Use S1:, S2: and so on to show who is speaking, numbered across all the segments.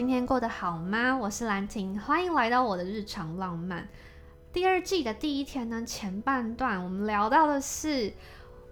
S1: 今天过得好吗？我是兰婷，欢迎来到我的日常浪漫。第二季的第一天呢，前半段我们聊到的是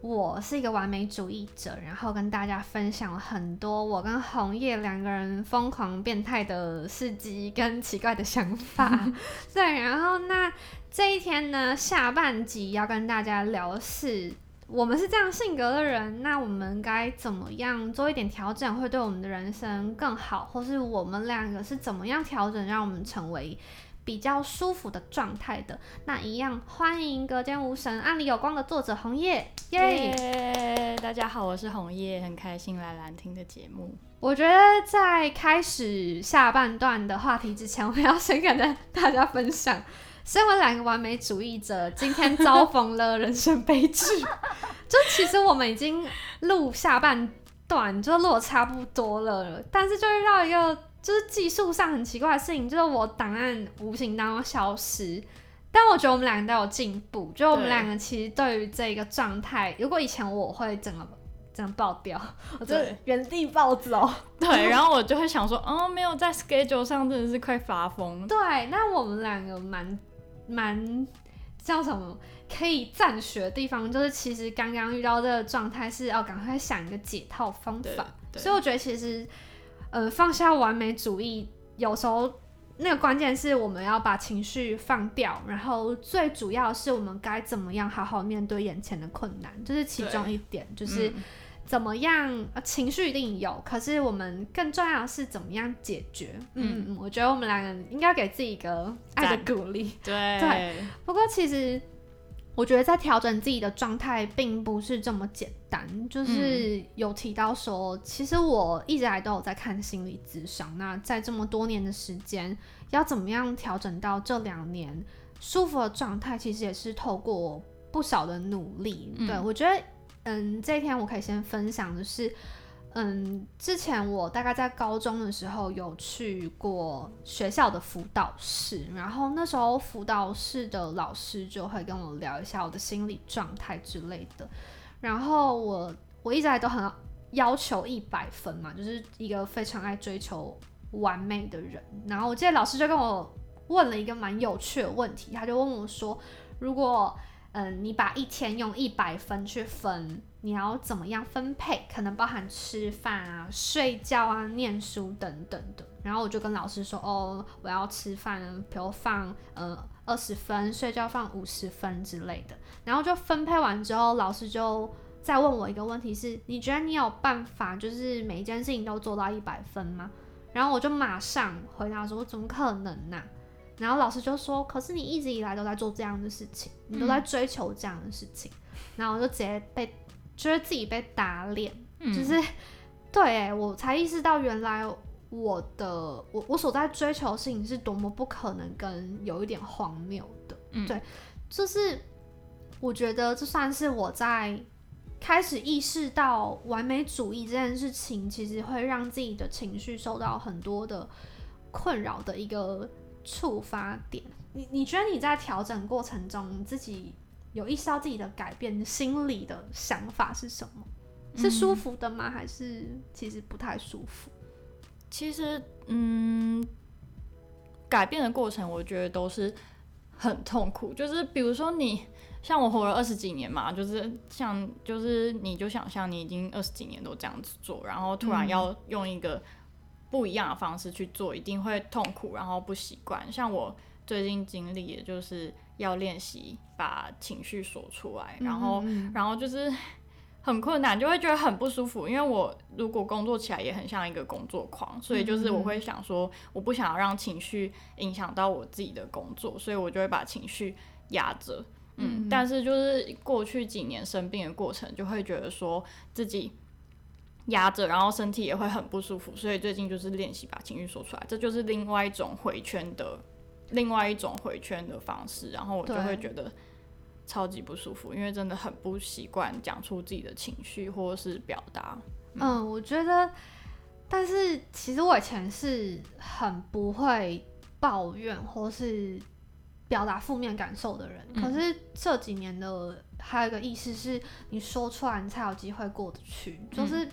S1: 我是一个完美主义者，然后跟大家分享了很多我跟红叶两个人疯狂变态的事迹跟奇怪的想法。对，然后那这一天呢，下半集要跟大家聊的是。我们是这样性格的人，那我们该怎么样做一点调整，会对我们的人生更好？或是我们两个是怎么样调整，让我们成为比较舒服的状态的？那一样，欢迎隔间无神、暗里有光的作者红叶，
S2: 耶！大家好，我是红叶，很开心来兰听的节目。
S1: 我觉得在开始下半段的话题之前，我要先跟大家分享。身为两个完美主义者，今天遭逢了人生悲剧。就其实我们已经录下半段，就录的差不多了，但是就遇到一个就是技术上很奇怪的事情，就是我档案无形当中消失。但我觉得我们两个都有进步，就我们两个其实对于这个状态，如果以前我会整个整个爆掉，我就原地暴走。
S2: 对，然后我就会想说，哦，没有在 schedule 上，真的是快发疯。
S1: 对，那我们两个蛮。蛮叫什么可以暂学的地方，就是其实刚刚遇到这个状态，是要赶快想一个解套方法。所以我觉得其实，呃，放下完美主义，有时候那个关键是我们要把情绪放掉，然后最主要是我们该怎么样好好面对眼前的困难，这是其中一点，就是。怎么样？情绪一定有，可是我们更重要的是怎么样解决。嗯嗯，我觉得我们两个应该给自己一个爱的鼓励。
S2: 对
S1: 对。不过其实我觉得在调整自己的状态并不是这么简单。就是有提到说，其实我一直来都有在看心理咨商。那在这么多年的时间，要怎么样调整到这两年舒服的状态，其实也是透过不少的努力。对我觉得。嗯，这一天我可以先分享的是，嗯，之前我大概在高中的时候有去过学校的辅导室，然后那时候辅导室的老师就会跟我聊一下我的心理状态之类的。然后我我一直来都很要求一百分嘛，就是一个非常爱追求完美的人。然后我记得老师就跟我问了一个蛮有趣的问题，他就问我说，如果嗯，你把一天用一百分去分，你要怎么样分配？可能包含吃饭啊、睡觉啊、念书等等的。然后我就跟老师说，哦，我要吃饭，比如放呃二十分，睡觉放五十分之类的。然后就分配完之后，老师就再问我一个问题：是你觉得你有办法，就是每一件事情都做到一百分吗？然后我就马上回答说：怎么可能呢？然后老师就说：“可是你一直以来都在做这样的事情，你都在追求这样的事情。”然后我就直接被，觉得自己被打脸，就是对，我才意识到原来我的我我所在追求的事情是多么不可能跟有一点荒谬的。对，就是我觉得这算是我在开始意识到完美主义这件事情，其实会让自己的情绪受到很多的困扰的一个。触发点，你你觉得你在调整过程中，自己有意识到自己的改变，心里的想法是什么？是舒服的吗？还是其实不太舒服？
S2: 其实，嗯，改变的过程，我觉得都是很痛苦。就是比如说，你像我活了二十几年嘛，就是像就是你就想象你已经二十几年都这样子做，然后突然要用一个。不一样的方式去做，一定会痛苦，然后不习惯。像我最近经历也就是要练习把情绪说出来，然后，然后就是 很困难，就会觉得很不舒服。因为我如果工作起来也很像一个工作狂，所以就是我会想说，我不想要让情绪影响到我自己的工作，所以我就会把情绪压着。嗯，但是就是过去几年生病的过程，就会觉得说自己。压着，然后身体也会很不舒服，所以最近就是练习把情绪说出来，这就是另外一种回圈的，另外一种回圈的方式。然后我就会觉得超级不舒服，因为真的很不习惯讲出自己的情绪或者是表达。
S1: 嗯，我觉得，但是其实我以前是很不会抱怨或是表达负面感受的人，可是这几年的还有一个意思是，你说出来，你才有机会过得去，就是。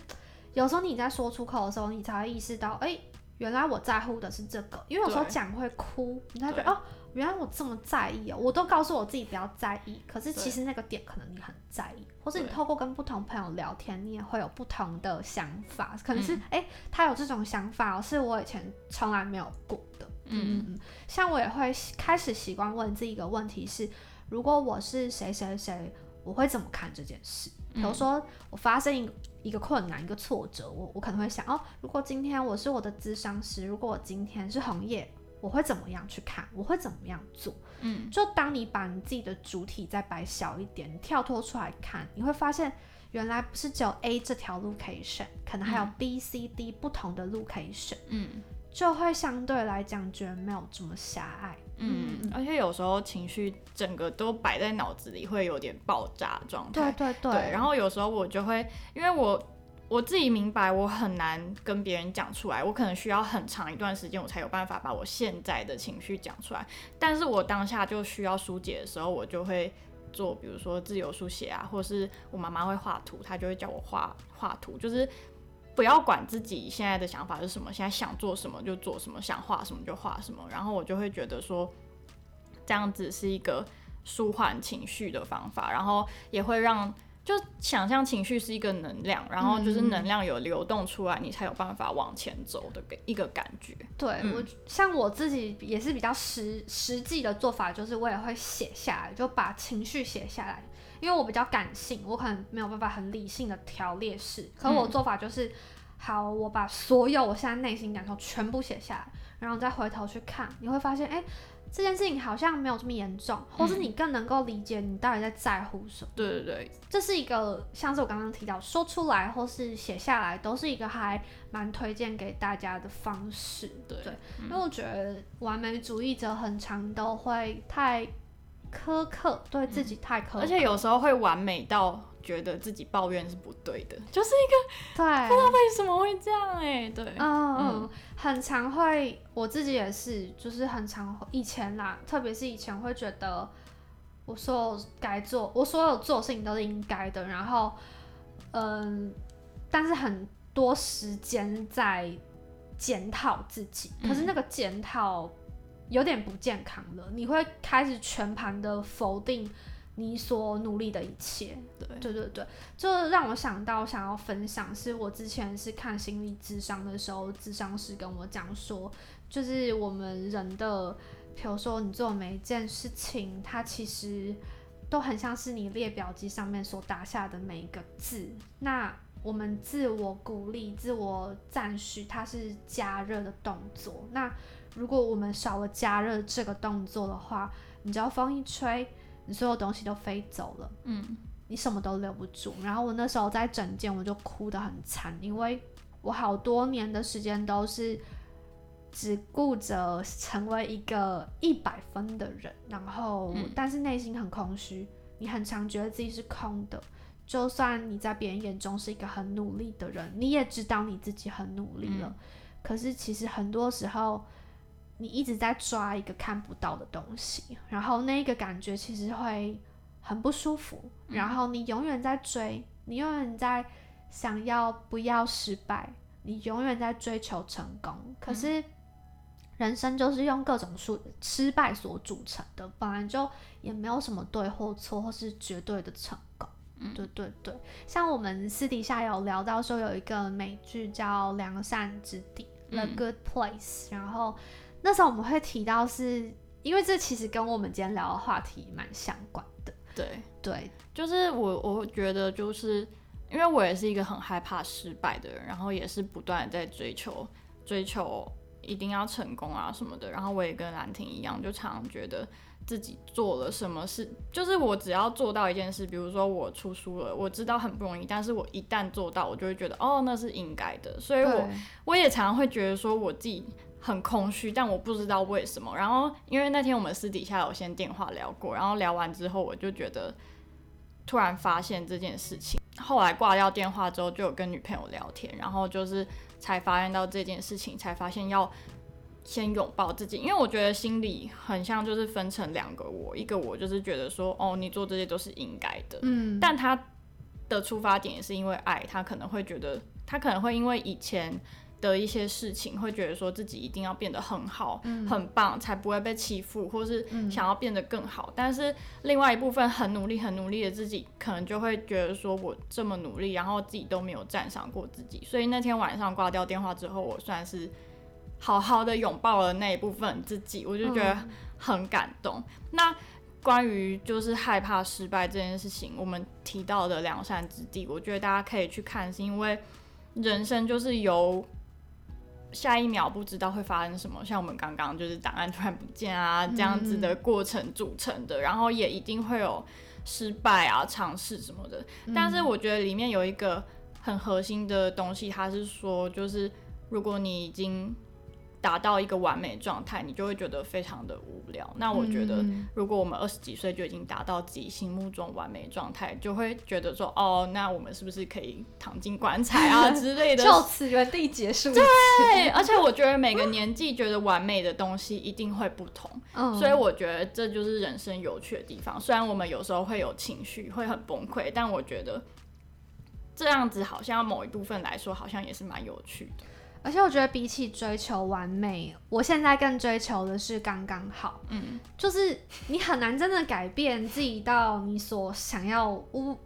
S1: 有时候你在说出口的时候，你才会意识到，哎，原来我在乎的是这个，因为有时候讲会哭，你才觉得哦，原来我这么在意哦，我都告诉我自己不要在意，可是其实那个点可能你很在意，或是你透过跟不同朋友聊天，你也会有不同的想法，可能是
S2: 嗯。
S1: 哎、诶他有这种想法、哦，是我以前从来没有过的。嗯嗯嗯，像我也会开始习惯问自己一个问题是：如果我是谁谁谁，我会怎么看这件事？比如说我发生一个一个困难、一个挫折，我我可能会想哦，如果今天我是我的咨商师，如果我今天是红叶，我会怎么样去看？我会怎么样做？
S2: 嗯，
S1: 就当你把你自己的主体再摆小一点，你跳脱出来看，你会发现原来不是只有 A 这条路可以选，可能还有 B、C、D 不同的路可以选，
S2: 嗯
S1: 就会相对来讲觉得没有这么狭隘。
S2: 嗯，而且有时候情绪整个都摆在脑子里，会有点爆炸状态。
S1: 对对对，
S2: 对，然后有时候我就会，因为我我自己明白，我很难跟别人讲出来，我可能需要很长一段时间，我才有办法把我现在的情绪讲出来。但是我当下就需要疏解的时候，我就会做，比如说自由书写啊，或是我妈妈会画图，她就会叫我画画图，就是。不要管自己现在的想法是什么，现在想做什么就做什么，想画什么就画什么。然后我就会觉得说，这样子是一个舒缓情绪的方法，然后也会让就想象情绪是一个能量，然后就是能量有流动出来，你才有办法往前走的一个感觉。
S1: 对、
S2: 嗯。
S1: 我像我自己也是比较实实际的做法，就是我也会写下来，就把情绪写下来，因为我比较感性，我可能没有办法很理性的条列式，可我
S2: 嗯。
S1: 做法就是，好，我把所有我现在内心感受全部写下来，然后再回头去看，你会发现，哎、这件事情好像没有这么严重，或是你更能够理解你到底在在乎什么。
S2: 对对对，
S1: 这是一个像是我刚刚提到说出来或是写下来，都是一个还蛮推荐给大家的方式。
S2: 对
S1: 因为我觉得完美主义者很常都会太苛刻，对自己太苛刻，
S2: 而且有时候会完美到觉得自己抱怨是不对的，就是一个
S1: 对，不知道
S2: 为什么会这样哎、对，
S1: 嗯嗯，很常会，我自己也是，就是很常以前啦，特别是以前会觉得我所有该做，我所有做的事情都是应该的，然后嗯，但是很多时间在检讨自己，可是那个检讨有点不健康了，你会开始全盘的否定你所努力的一切，
S2: 对
S1: 对对对，就让我想到想要分享，是我之前是看心理智商的时候，智商师跟我讲说，就是我们人的，比如说你做每一件事情，它其实都很像是你列表机上面所打下的每一个字。那我们自我鼓励、自我赞许，它是加热的动作。那如果我们少了加热这个动作的话，你只要风一吹，你所有东西都飞走了。
S2: 嗯
S1: 你什么都留不住。然后我那时候在整间我就哭得很惨，因为我好多年的时间都是只顾着成为一个一百分的人，然后、
S2: 嗯
S1: 但是内心很空虚，你很常觉得自己是空的。就算你在别人眼中是一个很努力的人，你也知道你自己很努力了，可是其实很多时候。你一直在抓一个看不到的东西，然后那个感觉其实会很不舒服，然后你永远在追，你永远在想要不要失败，你永远在追求成功。可是人生就是用各种数失败所组成的，本来就也没有什么对或错，或是绝对的成功。对对对，像我们私底下有聊到说有一个美剧叫《良善之地》（The Good Place），、然后那时候我们会提到是，因为这其实跟我们今天聊的话题蛮相关的。
S2: 对，
S1: 对，
S2: 就是我我觉得就是因为我也是一个很害怕失败的人，然后也是不断的在追求追求一定要成功啊什么的，然后我也跟兰婷一样，就常常觉得自己做了什么事，就是我只要做到一件事，比如说我出书了，我知道很不容易，但是我一旦做到，我就会觉得哦那是应该的，所以我
S1: 对。
S2: 我也常常会觉得说我自己很空虚，但我不知道为什么。然后因为那天我们私底下有先电话聊过，然后聊完之后，我就觉得突然发现这件事情。后来挂掉电话之后，就有跟女朋友聊天，然后就是才发现到这件事情，才发现要先拥抱自己，因为我觉得心里很像就是分成两个我，一个我就是觉得说哦，你做这些都是应该的，
S1: 嗯，
S2: 但他的出发点也是因为爱，他可能会觉得，他可能会因为以前的一些事情，会觉得说自己一定要变得很好、
S1: 嗯
S2: 很棒，才不会被欺负，或是
S1: 嗯
S2: 想要变得更好。但是另外一部分很努力、很努力的自己，可能就会觉得说我这么努力，然后自己都没有赞赏过自己。所以那天晚上挂掉电话之后，我算是好好的拥抱了那一部分自己，我就觉得
S1: 嗯
S2: 很感动。那关于就是害怕失败这件事情，我们提到的良善之地，我觉得大家可以去看，是因为人生就是由下一秒不知道会发生什么，像我们刚刚就是档案突然不见啊这样子的过程组成的，然后也一定会有失败啊、尝试什么的。但是我觉得里面有一个很核心的东西，它是说，就是如果你已经达到一个完美状态，你就会觉得非常的无聊。那我觉得，
S1: 嗯
S2: 如果我们二十几岁就已经达到自己心目中完美状态，就会觉得说，哦，那我们是不是可以躺进棺材啊 之类的？
S1: 就此原地结束。
S2: 对，而且我觉得每个年纪觉得完美的东西一定会不同，
S1: 嗯，
S2: 所以我觉得这就是人生有趣的地方。虽然我们有时候会有情绪，会很崩溃，但我觉得这样子好像某一部分来说，好像也是蛮有趣的。
S1: 而且我觉得比起追求完美，我现在更追求的是刚刚好。
S2: 嗯，
S1: 就是你很难真的改变自己到你所想要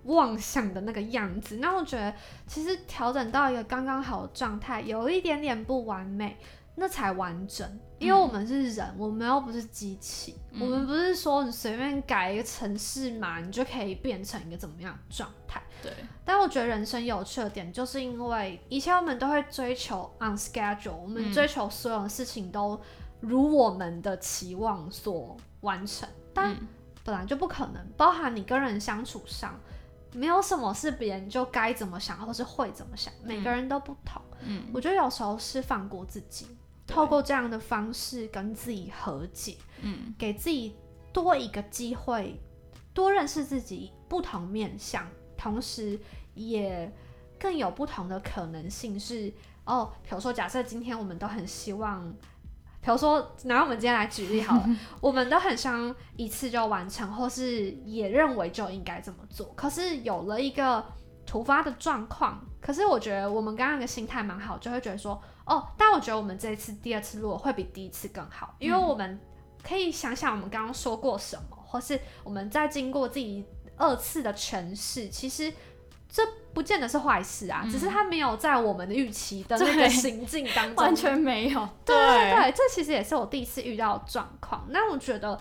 S1: 妄想的那个样子。那我觉得其实调整到一个刚刚好的状态，有一点点不完美，那才完整。因为我们是人，我们又不是机器，
S2: 嗯
S1: 我们不是说你随便改一个城市嘛，你就可以变成一个怎么样的状态。
S2: 对，
S1: 但我觉得人生有趣的点，就是因为以前我们都会追求 on schedule，我们
S2: 嗯
S1: 追求所有的事情都如我们的期望所完成，但
S2: 嗯
S1: 本来就不可能。包含你跟人相处上，没有什么是别人就该怎么想，或是会怎么想，每个人都不同。
S2: 嗯，
S1: 我觉得有时候是放过自己，透过这样的方式跟自己和解，
S2: 嗯
S1: 给自己多一个机会，多认识自己不同面相，同时也更有不同的可能性是。哦，比如说，假设今天我们都很希望，比如说拿我们今天来举例好了，我们都很想一次就完成，或是也认为就应该这么做。可是有了一个突发的状况，可是我觉得我们刚刚的心态蛮好，就会觉得说，哦，但我觉得我们这一次、第二次录会比第一次更好，因为我们可以想想我们刚刚说过什么，或是我们在经过自己二次的诠释，其实这不见得是坏事啊，只是它没有在我们的预期的那个行进当 中
S2: 完全没有。
S1: 对对对，这其实也是我第一次遇到状况。那我觉得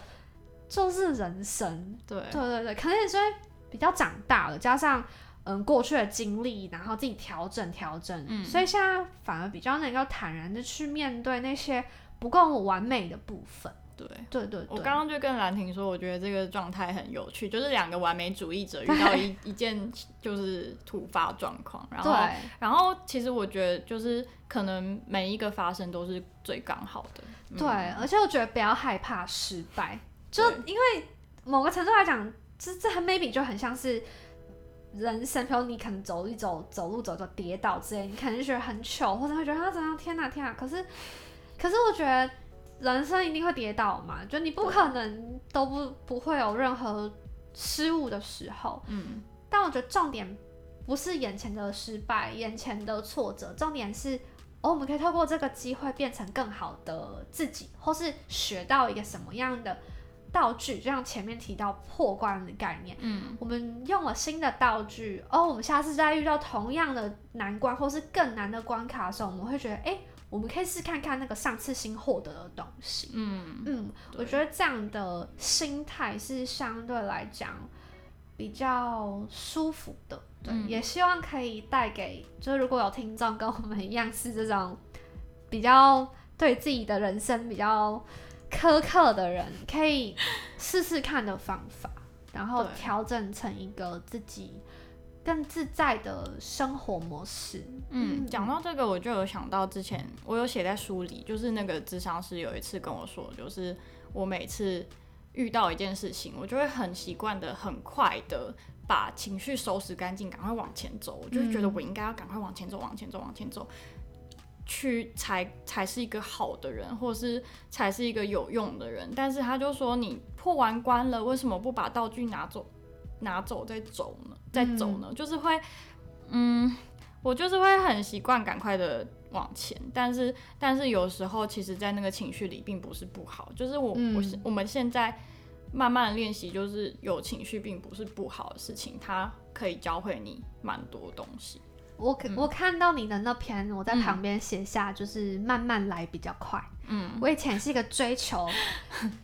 S1: 就是人生，
S2: 对。
S1: 对对对，可能也是因为比较长大了，加上嗯过去的经历，然后自己调整调整，
S2: 嗯。
S1: 所以现在反而比较能够坦然的去面对那些不够完美的部分。
S2: 对。
S1: 对对对，
S2: 我刚刚就跟兰婷说，我觉得这个状态很有趣，就是两个完美主义者遇到一 一件就是突发状况，然后
S1: 对。
S2: 然后其实我觉得就是可能每一个发生都是最刚好的，嗯。
S1: 对，而且我觉得不要害怕失败，就因为某个程度来讲，这这很 maybe 就很像是人生，比如你可能走一走，走路走走跌倒之类，你可能觉得很糗，或者会觉得啊怎样，天哪天哪，可是可是我觉得人生一定会跌倒嘛，就你不可能都不不会有任何失误的时候，
S2: 嗯
S1: 但我觉得重点不是眼前的失败、眼前的挫折，重点是哦，我们可以透过这个机会变成更好的自己，或是学到一个什么样的道具，就像前面提到破关的概念。
S2: 嗯
S1: 我们用了新的道具，哦，我们下次再遇到同样的难关或是更难的关卡的时候，我们会觉得，哎、我们可以试看看那个上次新获得的东西。
S2: 嗯
S1: 嗯，我觉得这样的心态是相对来讲比较舒服的，对，
S2: 嗯
S1: 也希望可以带给，就是如果有听众跟我们一样是这种比较对自己的人生比较苛刻的人，可以试试看的方法，然后调整成一个自己更自在的生活模式。
S2: 嗯，讲到这个，我就有想到之前我有写在书里，就是那个智商师有一次跟我说，就是我每次遇到一件事情，我就会很习惯的、很快的把情绪收拾干净，赶快往前走。我就会觉得我应该要赶快往前走、往前走、往前走，去才才是一个好的人，或是才是一个有用的人。但是他就说，你破完关了，为什么不把道具拿走、拿走再走呢？再走呢？就是会，嗯。我就是会很习惯赶快的往前，但是但是有时候其实，在那个情绪里并不是不好，就是我、
S1: 嗯
S2: 我我们现在慢慢的练习，就是有情绪并不是不好的事情，它可以教会你蛮多东西。
S1: 我可我看到你的那篇，我在
S2: 嗯
S1: 旁边写下，就是慢慢来比较快。
S2: 嗯，
S1: 我以前是一个追求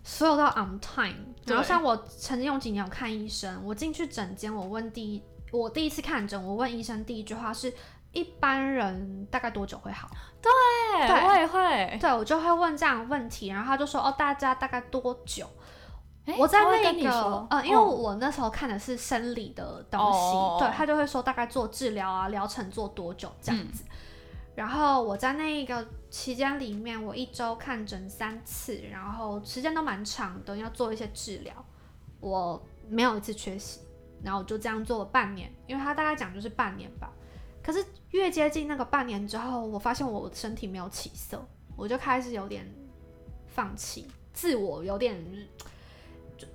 S1: 所有都要 on time，然后像我曾经有几年有看医生，我进去诊间，我问第一，我第一次看诊，我问医生第一句话是。一般人大概多久会好？
S2: 对，
S1: 对
S2: 我也会。
S1: 对我就会问这样的问题，然后他就说哦，大家大概多久？
S2: 诶
S1: 我在那个呃，因为
S2: 哦
S1: 我那时候看的是生理的东西，
S2: 哦
S1: 对他就会说大概做治疗啊，疗程做多久这
S2: 嗯
S1: 样子。然后我在那个期间里面，我一周看诊三次，然后时间都蛮长的，要做一些治疗，我没有一次缺席，然后我就这样做了半年，因为他大概讲就是半年吧。可是越接近那个半年之后，我发现我身体没有起色，我就开始有点放弃，自我有点就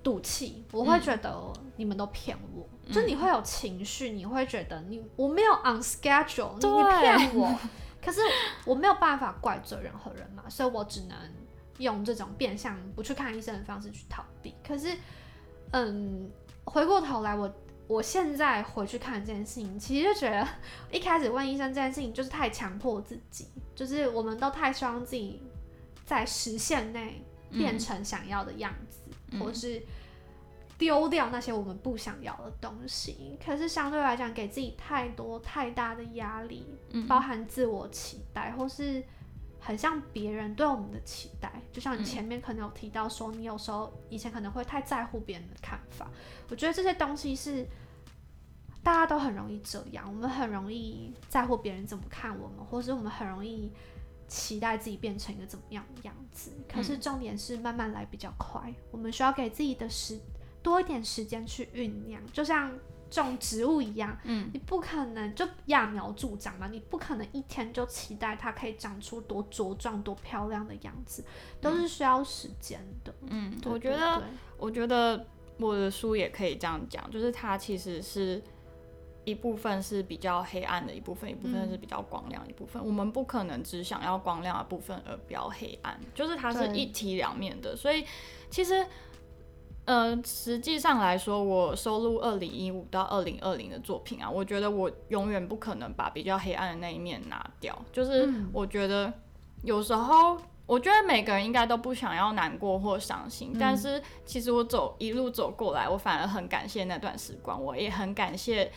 S1: 赌气，我会觉得你们都骗我，就你会有情绪，你会觉得你我没有 on schedule，你骗我，可是我没有办法怪罪任何人嘛，所以我只能用这种变相不去看医生的方式去逃避。可是，嗯，回过头来我。我现在回去看这件事情，其实就觉得一开始问医生这件事情就是太强迫自己，就是我们都太希望自己在时限内变成想要的样子，
S2: 嗯
S1: 或是丢掉那些我们不想要的东西。可是相对来讲，给自己太多太大的压力，
S2: 嗯
S1: 包含自我期待，或是很像别人对我们的期待。就像你前面可能有提到说，你有时候以前可能会太在乎别人的看法。我觉得这些东西是大家都很容易这样，我们很容易在乎别人怎么看我们，或是我们很容易期待自己变成一个怎么样的样子。可是重点是慢慢来比较快，我们需要给自己的时多一点时间去酝酿，就像种植物一样，
S2: 嗯，
S1: 你不可能就揠苗助长嘛，你不可能一天就期待它可以长出多茁壮、多漂亮的样子，都是需要时间的。
S2: 嗯，我觉得我觉得我的书也可以这样讲，就是它其实是一部分是比较黑暗的一部分，一部分是比较光亮的一部分。我们不可能只想要光亮的部分而不要黑暗，就是它是一体两面的。所以其实。呃，实际上来说，我收录二零一五到二零二零的作品啊，我觉得我永远不可能把比较黑暗的那一面拿掉。就是
S1: 嗯
S2: 我觉得有时候，我觉得每个人应该都不想要难过或伤心，但是其实我走一路走过来，我反而很感谢那段时光，我也很感谢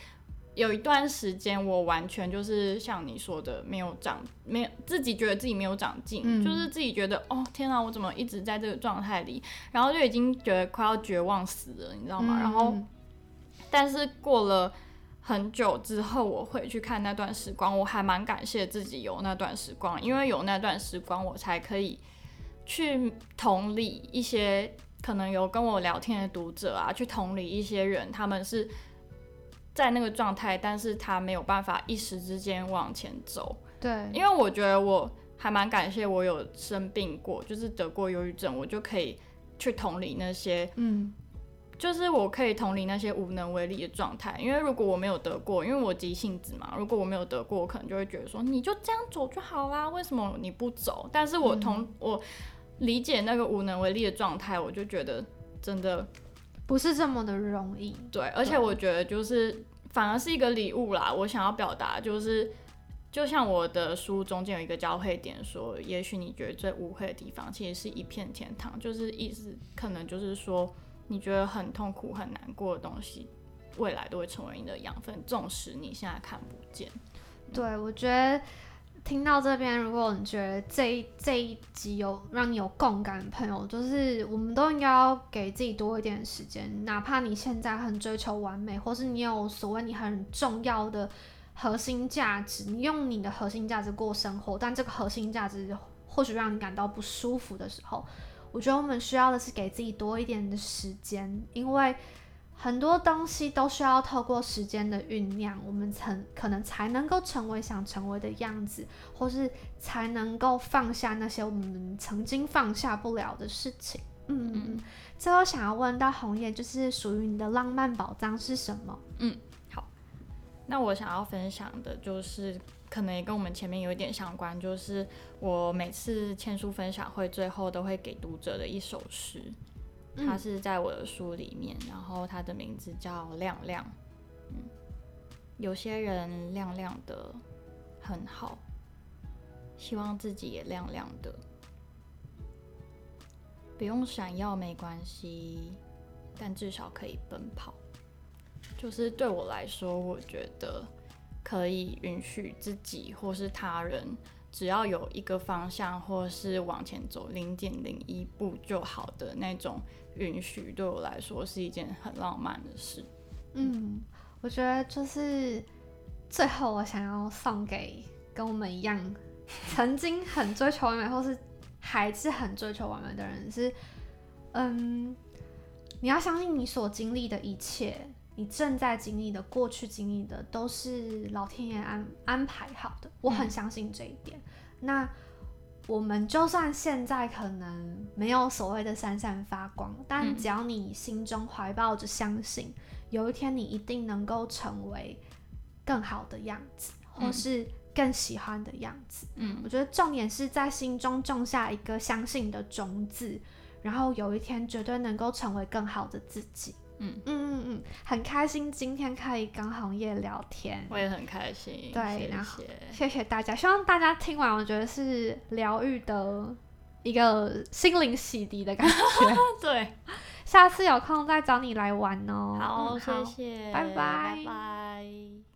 S2: 有一段时间我完全就是像你说的没有长，没有自己觉得自己没有长进，
S1: 嗯。
S2: 就是自己觉得哦天啊，我怎么一直在这个状态里，然后就已经觉得快要绝望死了，你知道吗？然后
S1: 嗯。
S2: 但是过了很久之后，我回去看那段时光，我还蛮感谢自己有那段时光，因为有那段时光，我才可以去同理一些可能有跟我聊天的读者啊，去同理一些人，他们是在那个状态，但是他没有办法一时之间往前走，
S1: 对，
S2: 因为我觉得我还蛮感谢我有生病过，就是得过忧郁症，我就可以去同理那些
S1: 嗯。
S2: 就是我可以同理那些无能为力的状态，因为如果我没有得过，因为我急性子嘛，如果我没有得过，我可能就会觉得说你就这样走就好啦，为什么你不走？但是我同、我理解那个无能为力的状态，我就觉得真的
S1: 不是这么的容易。
S2: 对，而且我觉得就是反而是一个礼物啦。我想要表达就是，就像我的书中间有一个交汇点说，也许你觉得最污秽的地方，其实是一片天堂。就是意思可能就是说，你觉得很痛苦、很难过的东西，未来都会成为你的养分，纵使你现在看不见。
S1: 对，我觉得听到这边，如果你觉得这一这一集有让你有共感的朋友，就是我们都应该要给自己多一点时间，哪怕你现在很追求完美，或是你有所谓你很重要的核心价值，你用你的核心价值过生活，但这个核心价值或许让你感到不舒服的时候，我觉得我们需要的是给自己多一点的时间，因为。很多东西都需要透过时间的酝酿，我们才可能才能够成为想成为的样子，或是才能够放下那些我们曾经放下不了的事情。嗯，嗯最后想要问到红叶，就是属于你的浪漫宝藏是什么？
S2: 嗯，好那我想要分享的就是，可能也跟我们前面有一点相关，就是我每次签书分享会最后都会给读者的一首诗，它是在我的书里面，然后它的名字叫《亮亮》。嗯，有些人亮亮的很好，希望自己也亮亮的，不用闪耀没关系，但至少可以奔跑。就是对我来说，我觉得可以允许自己或是他人，只要有一个方向，或是往前走零点零一步就好的那种允许，对我来说是一件很浪漫的事。
S1: 嗯，我觉得就是最后我想要送给跟我们一样曾经很追求完美，或是还是很追求完美的人，是嗯，你要相信你所经历的一切。你正在经历的、过去经历的，都是老天爷安安排好的。我很相信这一点。那我们就算现在可能没有所谓的闪闪发光，但只要你心中怀抱着相信，有一天你一定能够成为更好的样子，或是更喜欢的样子。嗯，我觉得重点是在心中种下一个相信的种子，然后有一天绝对能够成为更好的自己。嗯嗯嗯嗯，很开心今天可以跟红叶聊天，
S2: 我也很开心。
S1: 对，
S2: 然
S1: 后谢谢大家，希望大家听完，我觉得是疗愈的一个心灵洗涤的感觉。
S2: 对，
S1: 下次有空再找你来玩哦。
S2: 好，谢谢，
S1: 拜拜，
S2: 拜拜。